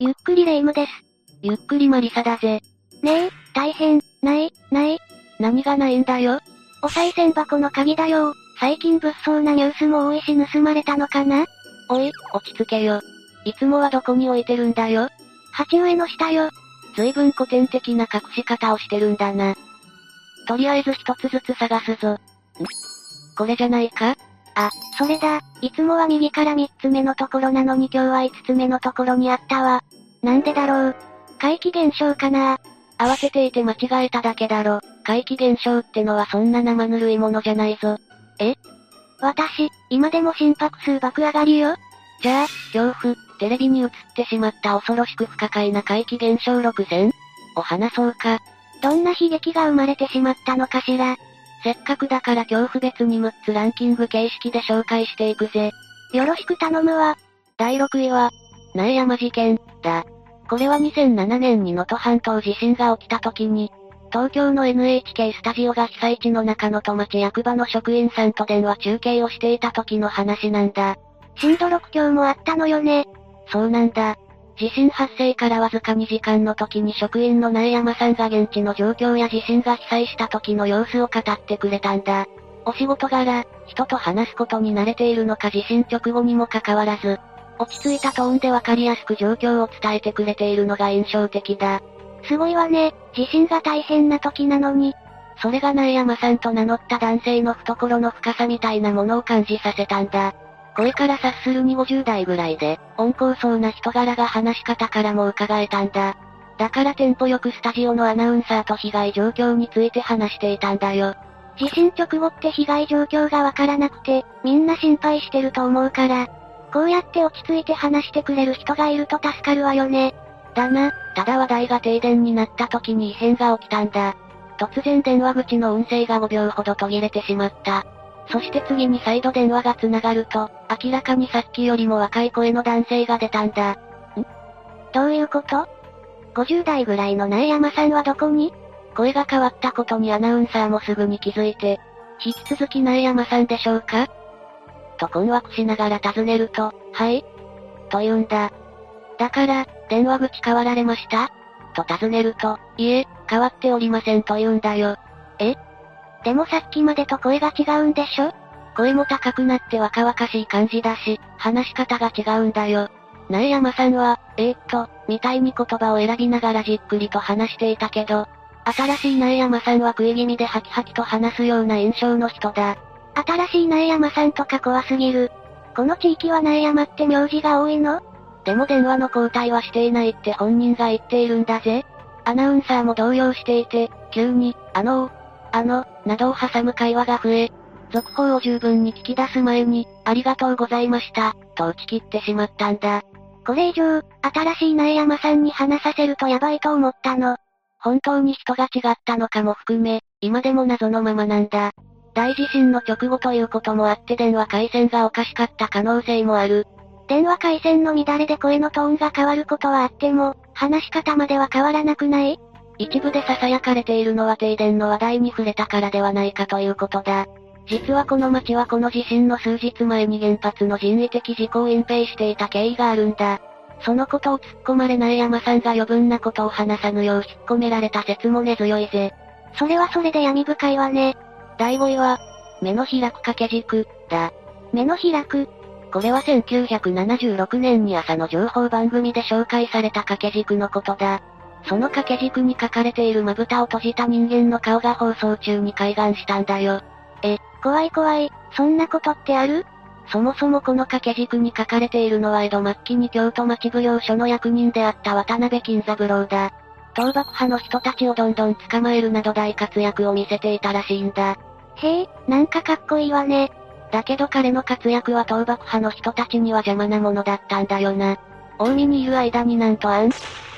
ゆっくりレ夢ムです。ゆっくりマリサだぜ。ねえ、大変、ない、ない何がないんだよお賽銭箱の鍵だよ最近物騒なニュースも多いし盗まれたのかな？おい、落ち着けよ。いつもはどこに置いてるんだよ鉢植えの下よ。随分古典的な隠し方をしてるんだな。とりあえず一つずつ探すぞ。ん？これじゃないか？あ、それだ。いつもは右から三つ目のところなのに今日は五つ目のところにあったわ。なんでだろう？怪奇現象かな？慌てていて間違えただけだろ。怪奇現象ってのはそんな生ぬるいものじゃないぞ。え？私、今でも心拍数爆上がりよ。じゃあ、恐怖、テレビに映ってしまった恐ろしく不可解な怪奇現象6000を話そうか。どんな悲劇が生まれてしまったのかしら？せっかくだから恐怖別に6つランキング形式で紹介していくぜ。よろしく頼むわ。第6位は、苗山事件、だ。これは2007年に能登半島地震が起きた時に、東京の NHK スタジオが被災地の中の戸町役場の職員さんと電話中継をしていた時の話なんだ。震度6強もあったのよね。そうなんだ。地震発生からわずか2時間の時に職員の苗山さんが現地の状況や地震が被災した時の様子を語ってくれたんだ。お仕事柄、人と話すことに慣れているのか地震直後にもかかわらず、落ち着いたトーンでわかりやすく状況を伝えてくれているのが印象的だ。すごいわね、地震が大変な時なのに。それが苗山さんと名乗った男性の懐の深さみたいなものを感じさせたんだ。声から察するに50代ぐらいで、温厚そうな人柄が話し方からも伺えたんだ。だからテンポよくスタジオのアナウンサーと被害状況について話していたんだよ。地震直後って被害状況がわからなくて、みんな心配してると思うから、こうやって落ち着いて話してくれる人がいると助かるわよね。だな、ただ話題が停電になった時に異変が起きたんだ。突然電話口の音声が5秒ほど途切れてしまった。そして次に再度電話が繋がると、明らかにさっきよりも若い声の男性が出たんだ。ん？どういうこと ?50 代ぐらいの苗山さんはどこに？声が変わったことにアナウンサーもすぐに気づいて、引き続き苗山さんでしょうか？と困惑しながら尋ねると、はいと言うんだ。だから、電話口変わられました？と尋ねると、いえ、変わっておりませんと言うんだよ。え？でもさっきまでと声が違うんでしょ？声も高くなって若々しい感じだし、話し方が違うんだよ。苗山さんは、えー、っと、みたいに言葉を選びながらじっくりと話していたけど、新しい苗山さんは食い気味でハキハキと話すような印象の人だ。新しい苗山さんとか怖すぎる。この地域は苗山って名字が多いの？でも電話の交代はしていないって本人が言っているんだぜ。アナウンサーも動揺していて、急に、あのあの、などを挟む会話が増え、続報を十分に聞き出す前に、ありがとうございました、と打ち切ってしまったんだ。これ以上、新しい苗山さんに話させるとやばいと思ったの。本当に人が違ったのかも含め、今でも謎のままなんだ。大地震の直後ということもあって電話回線がおかしかった可能性もある。電話回線の乱れで声のトーンが変わることはあっても、話し方までは変わらなくない？一部で囁かれているのは停電の話題に触れたからではないかということだ。実はこの町はこの地震の数日前に原発の人為的事故を隠蔽していた経緯があるんだ。そのことを突っ込まれない山さんが余分なことを話さぬよう引っ込められた説も根強いぜ。それはそれで闇深いわね。第5位は、目の開く掛け軸、だ。目の開く。これは1976年に朝の情報番組で紹介された掛け軸のことだ。その掛け軸に書かれているまぶたを閉じた人間の顔が放送中に開眼したんだよ。え、怖い怖い、そんなことってある？そもそもこの掛け軸に書かれているのは江戸末期に京都町奉行所の役人であった渡辺金三郎だ。倒幕派の人たちをどんどん捕まえるなど大活躍を見せていたらしいんだ。へえ、なんかかっこいいわね。だけど彼の活躍は倒幕派の人たちには邪魔なものだったんだよな。近江にいる間になんと暗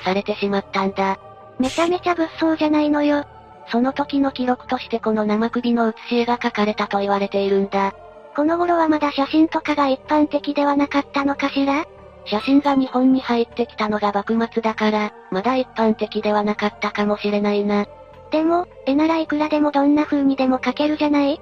されてしまったんだ。めちゃめちゃ物騒じゃないのよ。その時の記録としてこの生首の写し絵が描かれたと言われているんだ。この頃はまだ写真とかが一般的ではなかったのかしら？写真が日本に入ってきたのが幕末だから、まだ一般的ではなかったかもしれないな。でも、絵ならいくらでもどんな風にでも描けるじゃない？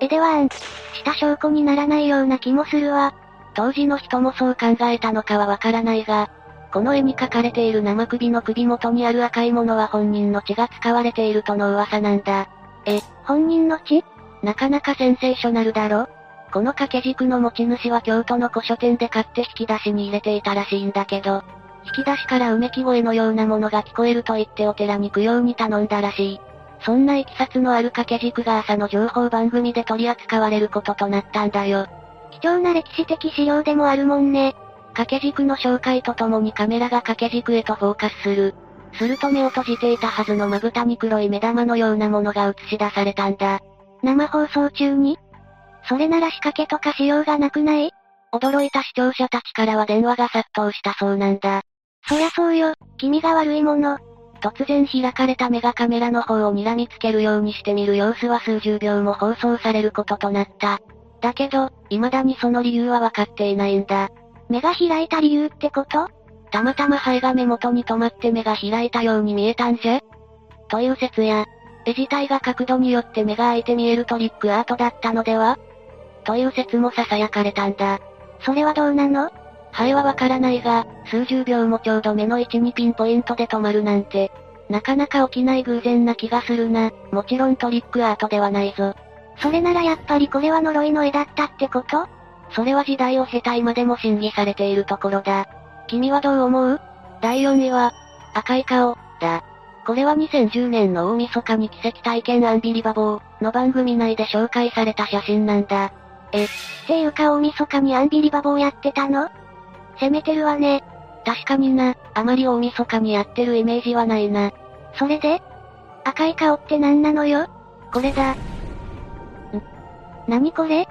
絵ではあん、した証拠にならないような気もするわ。当時の人もそう考えたのかはわからないが、この絵に描かれている生首の首元にある赤いものは本人の血が使われているとの噂なんだ。え、本人の血？なかなかセンセーショナルだろ？この掛け軸の持ち主は京都の古書店で買って引き出しに入れていたらしいんだけど、引き出しからうめき声のようなものが聞こえると言ってお寺に供養に頼んだらしい。そんな行きさつのある掛け軸が朝の情報番組で取り扱われることとなったんだよ。貴重な歴史的資料でもあるもんね。掛け軸の紹介とともにカメラが掛け軸へとフォーカスする。すると目を閉じていたはずのまぶたに黒い目玉のようなものが映し出されたんだ。生放送中に？それなら仕掛けとかしようがなくない？驚いた視聴者たちからは電話が殺到したそうなんだ。そりゃそうよ、君が悪いもの。突然開かれた目がカメラの方を睨みつけるようにしてみる様子は数十秒も放送されることとなった。だけど、未だにその理由はわかっていないんだ。目が開いた理由ってこと？たまたま肺が目元に止まって目が開いたように見えたんじゃという説や、絵自体が角度によって目が開いて見えるトリックアートだったのでは？という説も囁かれたんだ。それはどうなの？肺はわからないが、数十秒もちょうど目の位置にピンポイントで止まるなんて、なかなか起きない偶然な気がするな。もちろんトリックアートではないぞ。それならやっぱりこれは呪いの絵だったってこと？それは時代を経た今でも審議されているところだ。君はどう思う？第4位は、赤い顔、だ。これは2010年の大晦日に奇跡体験アンビリバボーの番組内で紹介された写真なんだ。え、っていうか大晦日にアンビリバボーやってたの？攻めてるわね。確かにな、あまり大晦日にやってるイメージはないな。それで？赤い顔って何なのよ？これだ。ん何これ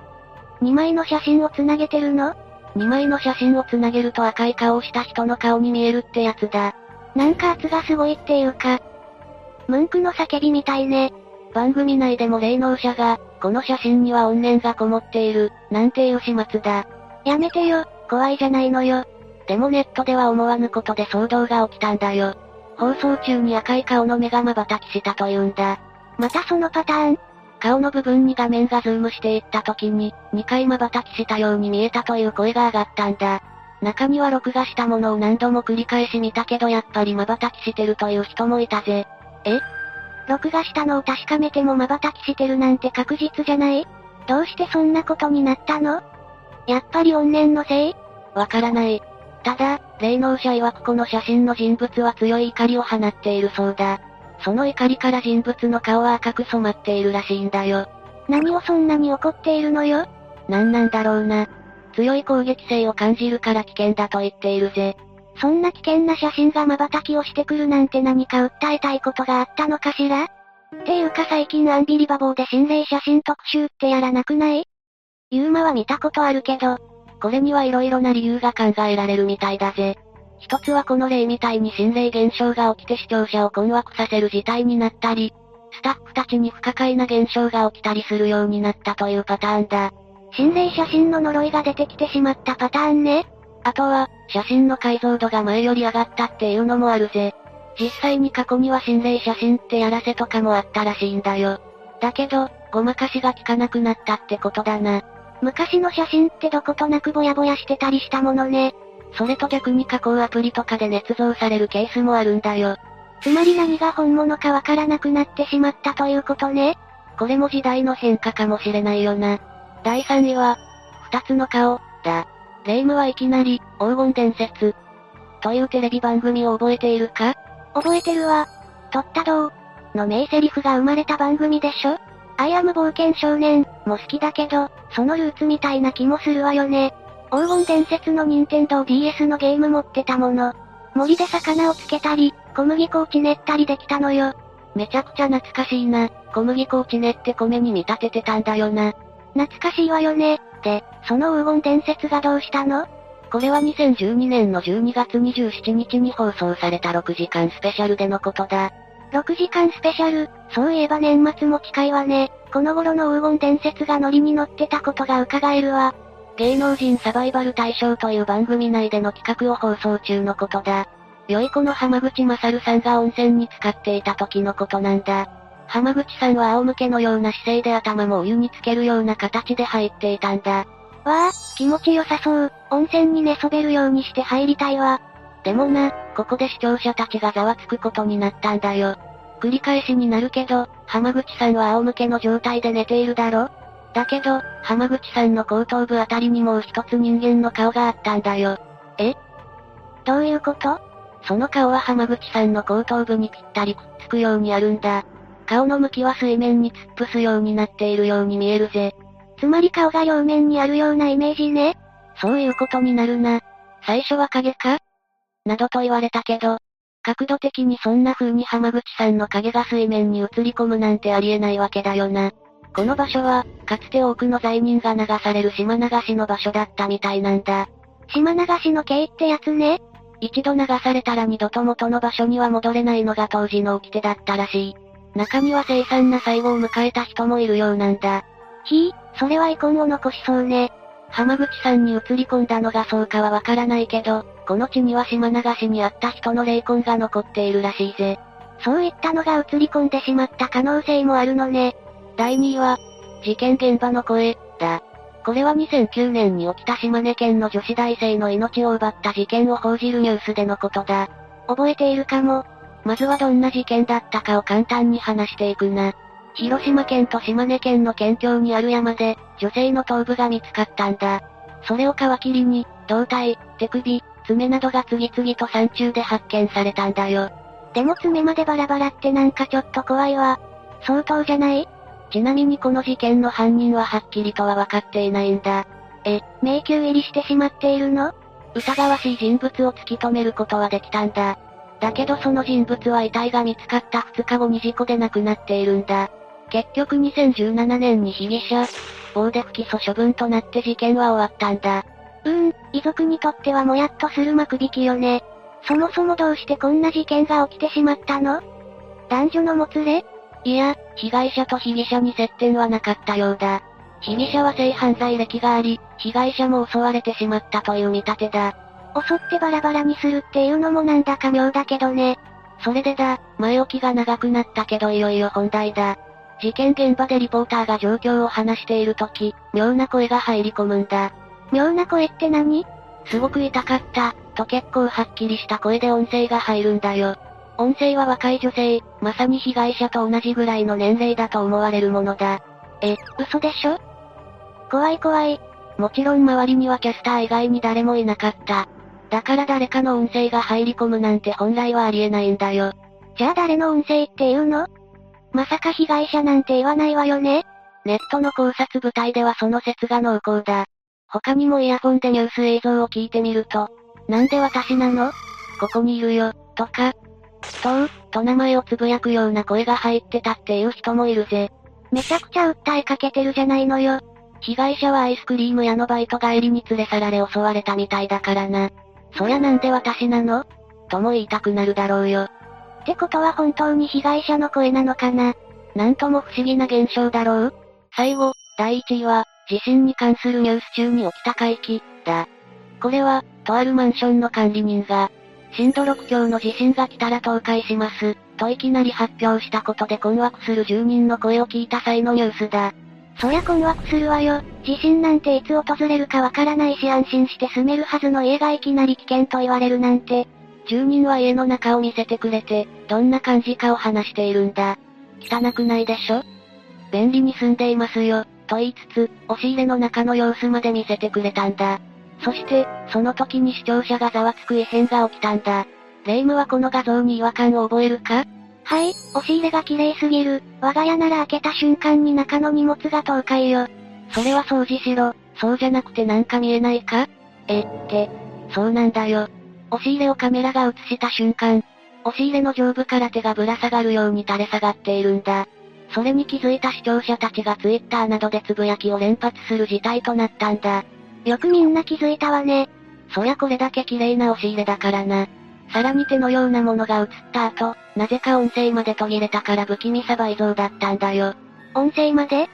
?2 枚の写真をつなげてるの ?2 枚の写真をつなげると赤い顔をした人の顔に見えるってやつだ。なんか圧がすごいっていうか、ムンクの叫びみたいね。番組内でも霊能者が、この写真には怨念がこもっている、なんていう始末だ。やめてよ、怖いじゃないのよ。でもネットでは思わぬことで騒動が起きたんだよ。放送中に赤い顔の目が瞬きしたというんだ。またそのパターン顔の部分に画面がズームしていった時に、2回瞬きしたように見えたという声が上がったんだ。中には録画したものを何度も繰り返し見たけどやっぱり瞬きしてるという人もいたぜ。え？録画したのを確かめても瞬きしてるなんて確実じゃない？どうしてそんなことになったの？やっぱり怨念のせい？わからない。ただ、霊能者曰くこの写真の人物は強い怒りを放っているそうだ。その怒りから人物の顔は赤く染まっているらしいんだよ。何をそんなに怒っているのよ？なんなんだろうな。強い攻撃性を感じるから危険だと言っているぜ。そんな危険な写真が瞬きをしてくるなんて何か訴えたいことがあったのかしら？っていうか最近アンビリバボーで心霊写真特集ってやらなくない？ユーマは見たことあるけど、これには色々な理由が考えられるみたいだぜ。一つはこの例みたいに心霊現象が起きて視聴者を困惑させる事態になったり、スタッフたちに不可解な現象が起きたりするようになったというパターンだ。心霊写真の呪いが出てきてしまったパターンね。あとは、写真の解像度が前より上がったっていうのもあるぜ。実際に過去には心霊写真ってやらせとかもあったらしいんだよ。だけど、ごまかしが効かなくなったってことだな。昔の写真ってどことなくぼやぼやしてたりしたものね。それと逆に加工アプリとかで捏造されるケースもあるんだよ。つまり何が本物かわからなくなってしまったということね。これも時代の変化かもしれないよな。第3位は、二つの顔、だ。霊夢はいきなり、黄金伝説。というテレビ番組を覚えているか？覚えてるわ。とったどうの名セリフが生まれた番組でしょ？アイアム冒険少年も好きだけど、そのルーツみたいな気もするわよね。黄金伝説の任天堂 DS のゲーム持ってたもの。森で魚をつけたり、小麦粉をちねったりできたのよ。めちゃくちゃ懐かしいな。小麦粉をちねって米に見立ててたんだよな。懐かしいわよね。で、その黄金伝説がどうしたの？これは2012年の12月27日に放送された6時間スペシャルでのことだ。6時間スペシャル、そういえば年末も近いわね。この頃の黄金伝説がノリに乗ってたことが伺えるわ。芸能人サバイバル大賞という番組内での企画を放送中のことだ。良い子の浜口正さんが温泉に浸かっていた時のことなんだ。浜口さんは仰向けのような姿勢で頭もお湯につけるような形で入っていたんだ。わあ、気持ちよさそう。温泉に寝そべるようにして入りたいわ。でもな、ここで視聴者たちがざわつくことになったんだよ。繰り返しになるけど、浜口さんは仰向けの状態で寝ているだろ？だけど、浜口さんの後頭部あたりにもう一つ人間の顔があったんだよ。え？どういうこと？その顔は浜口さんの後頭部にぴったりくっつくようにあるんだ。顔の向きは水面に突っ伏すようになっているように見えるぜ。つまり顔が両面にあるようなイメージね。そういうことになるな。最初は影か？などと言われたけど、角度的にそんな風に浜口さんの影が水面に映り込むなんてありえないわけだよな。この場所は、かつて多くの罪人が流される島流しの場所だったみたいなんだ。島流しの刑ってやつね。一度流されたら二度と元の場所には戻れないのが当時の掟だったらしい。中には凄惨な最後を迎えた人もいるようなんだ。ひぃ、それは遺恨を残しそうね。浜口さんに映り込んだのがそうかはわからないけど、この地には島流しにあった人の霊魂が残っているらしいぜ。そういったのが映り込んでしまった可能性もあるのね。第2位は、事件現場の声、だ。これは2009年に起きた島根県の女子大生の命を奪った事件を報じるニュースでのことだ。覚えているかも。まずはどんな事件だったかを簡単に話していくな。広島県と島根県の県境にある山で、女性の頭部が見つかったんだ。それを皮切りに、胴体、手首、爪などが次々と山中で発見されたんだよ。でも爪までバラバラってなんかちょっと怖いわ。相当じゃない？ちなみにこの事件の犯人ははっきりとは分かっていないんだ。え、迷宮入りしてしまっているの？疑わしい人物を突き止めることはできたんだ。だけどその人物は遺体が見つかった2日後に事故で亡くなっているんだ。結局2017年に被疑者、棒で不起訴処分となって事件は終わったんだ。うーん、遺族にとってはもやっとする幕引きよね。そもそもどうしてこんな事件が起きてしまったの？男女のもつれ？いや、被害者と被疑者に接点はなかったようだ。被疑者は性犯罪歴があり、被害者も襲われてしまったという見立てだ。襲ってバラバラにするっていうのもなんだか妙だけどね。それでだ、前置きが長くなったけどいよいよ本題だ。事件現場でリポーターが状況を話しているとき、妙な声が入り込むんだ。妙な声って何？すごく痛かった、と結構はっきりした声で音声が入るんだよ。音声は若い女性、まさに被害者と同じぐらいの年齢だと思われるものだ。え、嘘でしょ？怖い怖い。もちろん周りにはキャスター以外に誰もいなかった。だから誰かの音声が入り込むなんて本来はありえないんだよ。じゃあ誰の音声っていうの？まさか被害者なんて言わないわよねネットの考察部隊ではその説が濃厚だ。他にもイヤホンでニュース映像を聞いてみると、なんで私なの？ここにいるよ、とか、とう、と名前をつぶやくような声が入ってたっていう人もいるぜ。めちゃくちゃ訴えかけてるじゃないのよ。被害者はアイスクリーム屋のバイト帰りに連れ去られ襲われたみたいだからな。そりゃなんで私なの？とも言いたくなるだろうよ。ってことは本当に被害者の声なのかな？なんとも不思議な現象だろう？最後、第1位は、地震に関するニュース中に起きた回帰、だ。これは、とあるマンションの管理人が、震度6強の地震が来たら倒壊します、といきなり発表したことで困惑する住人の声を聞いた際のニュースだ。そりゃ困惑するわよ。地震なんていつ訪れるかわからないし安心して住めるはずの家がいきなり危険と言われるなんて。住人は家の中を見せてくれて、どんな感じかを話しているんだ。汚くないでしょ？便利に住んでいますよ、と言いつつ、押し入れの中の様子まで見せてくれたんだ。そして、その時に視聴者がざわつく異変が起きたんだ。レイムはこの画像に違和感を覚えるか？はい、押し入れが綺麗すぎる。我が家なら開けた瞬間に中の荷物が倒壊よ。それは掃除しろ。そうじゃなくてなんか見えないか？え、って、そうなんだよ。押し入れをカメラが映した瞬間、押し入れの上部から手がぶら下がるように垂れ下がっているんだ。それに気づいた視聴者たちがツイッターなどでつぶやきを連発する事態となったんだ。よくみんな気づいたわね。そりゃこれだけ綺麗な押し入れだからな。さらに手のようなものが映った後、なぜか音声まで途切れたから不気味さ倍増だったんだよ。音声まで？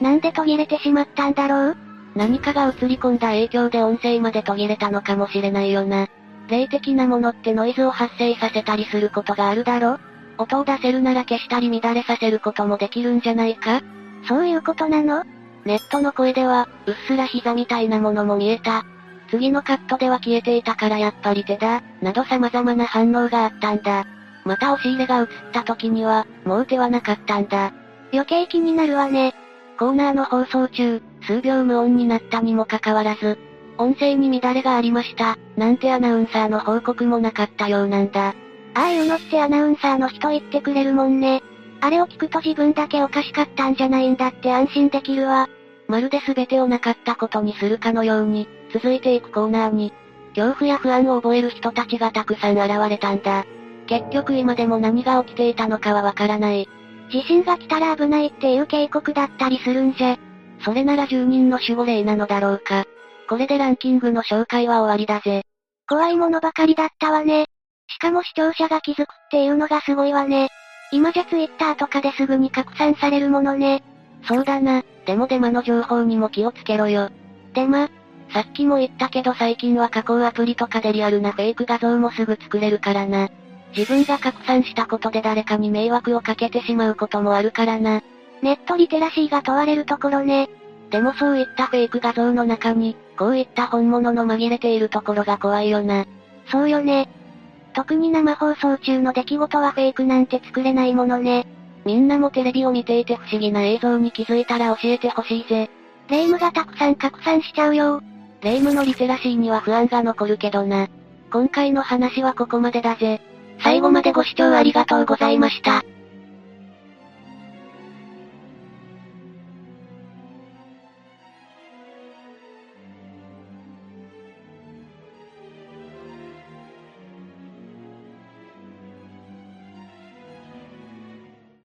なんで途切れてしまったんだろう？何かが映り込んだ影響で音声まで途切れたのかもしれないよな。霊的なものってノイズを発生させたりすることがあるだろ？音を出せるなら消したり乱れさせることもできるんじゃないか？そういうことなの？ネットの声では、うっすら膝みたいなものも見えた。次のカットでは消えていたからやっぱり手だ、など様々な反応があったんだ。また押し入れが映った時には、もう手はなかったんだ。余計気になるわね。コーナーの放送中、数秒無音になったにもかかわらず、音声に乱れがありました、なんてアナウンサーの報告もなかったようなんだ。ああいうのってアナウンサーの人言ってくれるもんね。あれを聞くと自分だけおかしかったんじゃないんだって安心できるわ。まるで全てをなかったことにするかのように、続いていくコーナーに、恐怖や不安を覚える人たちがたくさん現れたんだ。結局今でも何が起きていたのかはわからない。地震が来たら危ないっていう警告だったりするんじゃ。それなら住人の守護霊なのだろうか。これでランキングの紹介は終わりだぜ。怖いものばかりだったわね。しかも視聴者が気づくっていうのがすごいわね。今じゃツイッターとかですぐに拡散されるものね。そうだな。でもデマの情報にも気をつけろよ。デマ？さっきも言ったけど最近は加工アプリとかでリアルなフェイク画像もすぐ作れるからな。自分が拡散したことで誰かに迷惑をかけてしまうこともあるからな。ネットリテラシーが問われるところね。でもそういったフェイク画像の中に、こういった本物の紛れているところが怖いよな。そうよね。特に生放送中の出来事はフェイクなんて作れないものね。みんなもテレビを見ていて不思議な映像に気づいたら教えてほしいぜ。霊夢がたくさん拡散しちゃうよ。霊夢のリテラシーには不安が残るけどな。今回の話はここまでだぜ。最後までご視聴ありがとうございました。